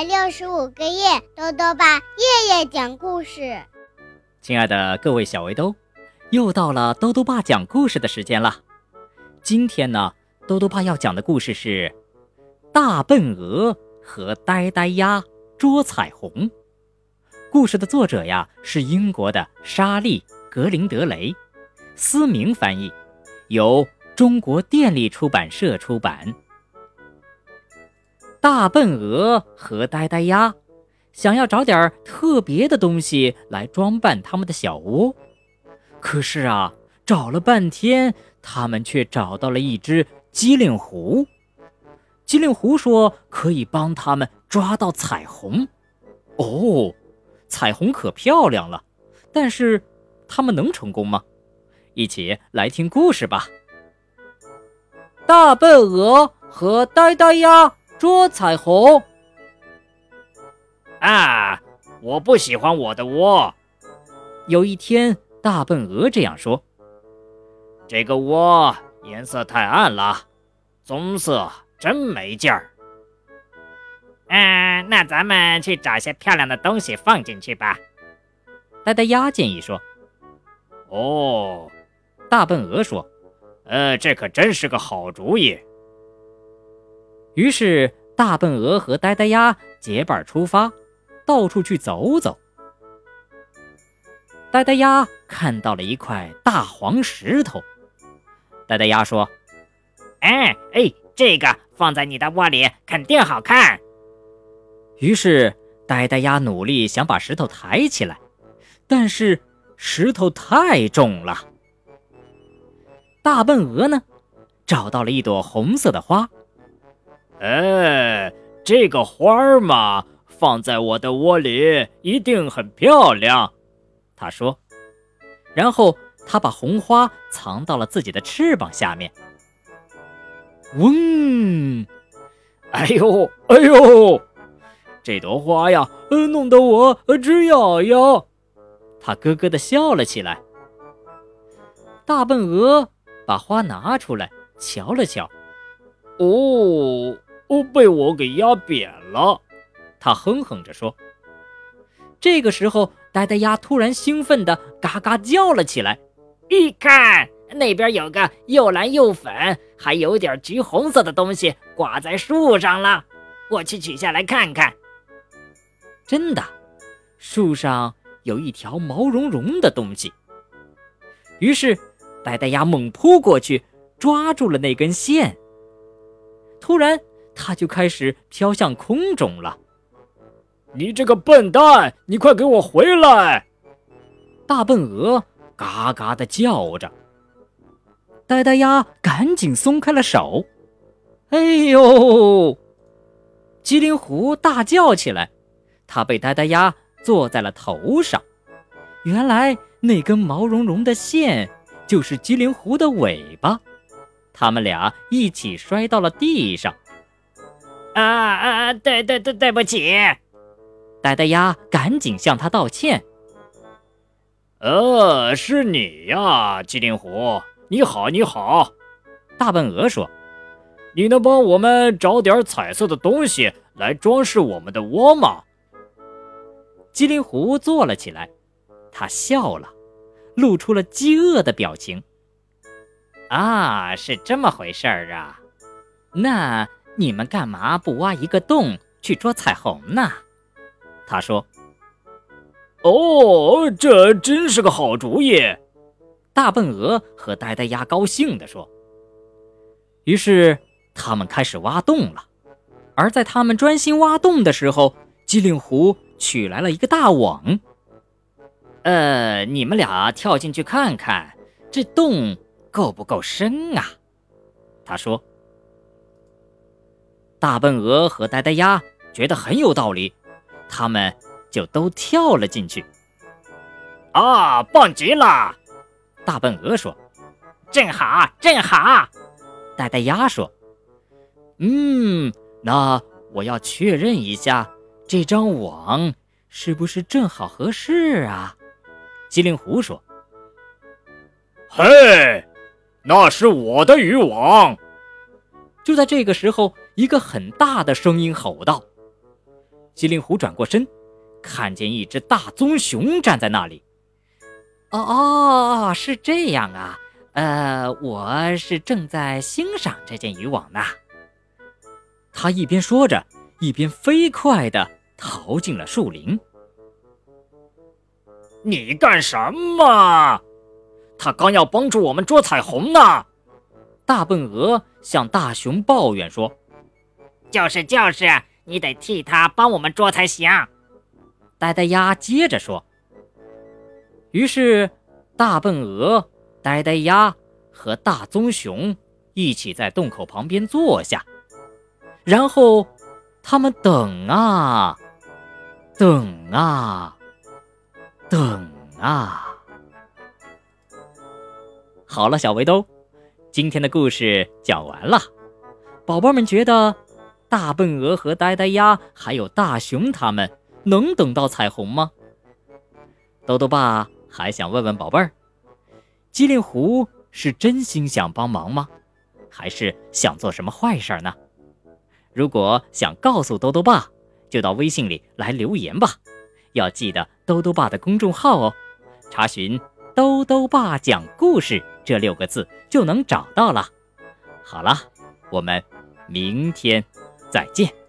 百六十五个夜，豆豆爸夜夜讲故事。亲爱的各位小围兜，又到了豆豆爸讲故事的时间了。今天呢，豆豆爸要讲的故事是《大笨鹅和呆呆鸭捉彩虹》。故事的作者呀是英国的莎莉·格林德雷，思明翻译，由中国电力出版社出版。大笨鹅和呆呆鸭想要找点特别的东西来装扮他们的小窝，可是啊，找了半天，他们却找到了一只机灵狐。机灵狐说可以帮他们抓到彩虹。哦，彩虹可漂亮了，但是他们能成功吗？一起来听故事吧。大笨鹅和呆呆鸭。捉彩虹啊！我不喜欢我的窝。有一天，大笨鹅这样说：“这个窝颜色太暗了，棕色真没劲儿。”嗯，那咱们去找些漂亮的东西放进去吧。呆呆鸭建议说：“哦。”大笨鹅说：“呃，这可真是个好主意。”于是，大笨鹅和呆呆鸭结伴出发，到处去走走。呆呆鸭看到了一块大黄石头，呆呆鸭说：“哎哎，这个放在你的窝里肯定好看。”于是，呆呆鸭努力想把石头抬起来，但是石头太重了。大笨鹅呢，找到了一朵红色的花。哎，这个花儿嘛，放在我的窝里一定很漂亮。他说，然后他把红花藏到了自己的翅膀下面。嗡，哎呦，哎呦，这朵花呀，弄得我直痒痒。他咯咯的笑了起来。大笨鹅把花拿出来瞧了瞧，哦。哦，被我给压扁了，他哼哼着说。这个时候，呆呆鸭突然兴奋地嘎嘎叫了起来：“一看，那边有个又蓝又粉，还有点橘红色的东西挂在树上了，我去取下来看看。”真的，树上有一条毛茸茸的东西。于是，呆呆鸭猛扑过去，抓住了那根线。突然，它就开始飘向空中了。你这个笨蛋，你快给我回来！大笨鹅嘎嘎的叫着。呆呆鸭赶紧松开了手。哎呦！机灵狐大叫起来，它被呆呆鸭坐在了头上。原来那根毛茸茸的线就是机灵狐的尾巴。他们俩一起摔到了地上。啊啊！对对对，对不起！呆呆鸭赶紧向他道歉。呃，是你呀，机灵狐，你好，你好。大笨鹅说：“你能帮我们找点彩色的东西来装饰我们的窝吗？”机灵狐坐了起来，他笑了，露出了饥饿的表情。啊，是这么回事儿啊，那。你们干嘛不挖一个洞去捉彩虹呢？他说：“哦，这真是个好主意。”大笨鹅和呆呆鸭高兴地说。于是他们开始挖洞了。而在他们专心挖洞的时候，机灵狐取来了一个大网。呃，你们俩跳进去看看，这洞够不够深啊？他说。大笨鹅和呆呆鸭觉得很有道理，他们就都跳了进去。啊，棒极了！大笨鹅说：“正好，正好。”呆呆鸭说：“嗯，那我要确认一下，这张网是不是正好合适啊？”机灵狐说：“嘿，那是我的渔网。”就在这个时候。一个很大的声音吼道：“机灵狐转过身，看见一只大棕熊站在那里。哦哦，是这样啊。呃，我是正在欣赏这件渔网呢。他一边说着，一边飞快地逃进了树林。你干什么？他刚要帮助我们捉彩虹呢。大笨鹅向大熊抱怨说：“就是就是，你得替他帮我们捉才行。”呆呆鸭接着说。于是，大笨鹅、呆呆鸭和大棕熊一起在洞口旁边坐下，然后他们等啊，等啊。等啊！好了，小围兜，今天的故事讲完了。宝宝们觉得大笨鹅和呆呆鸭还有大熊他们能等到彩虹吗？豆豆爸还想问问宝贝儿：机灵狐是真心想帮忙吗？还是想做什么坏事呢？如果想告诉豆豆爸，就到微信里来留言吧。要记得兜兜爸的公众号哦，查询“兜兜爸讲故事”这六个字就能找到了。好了，我们明天再见。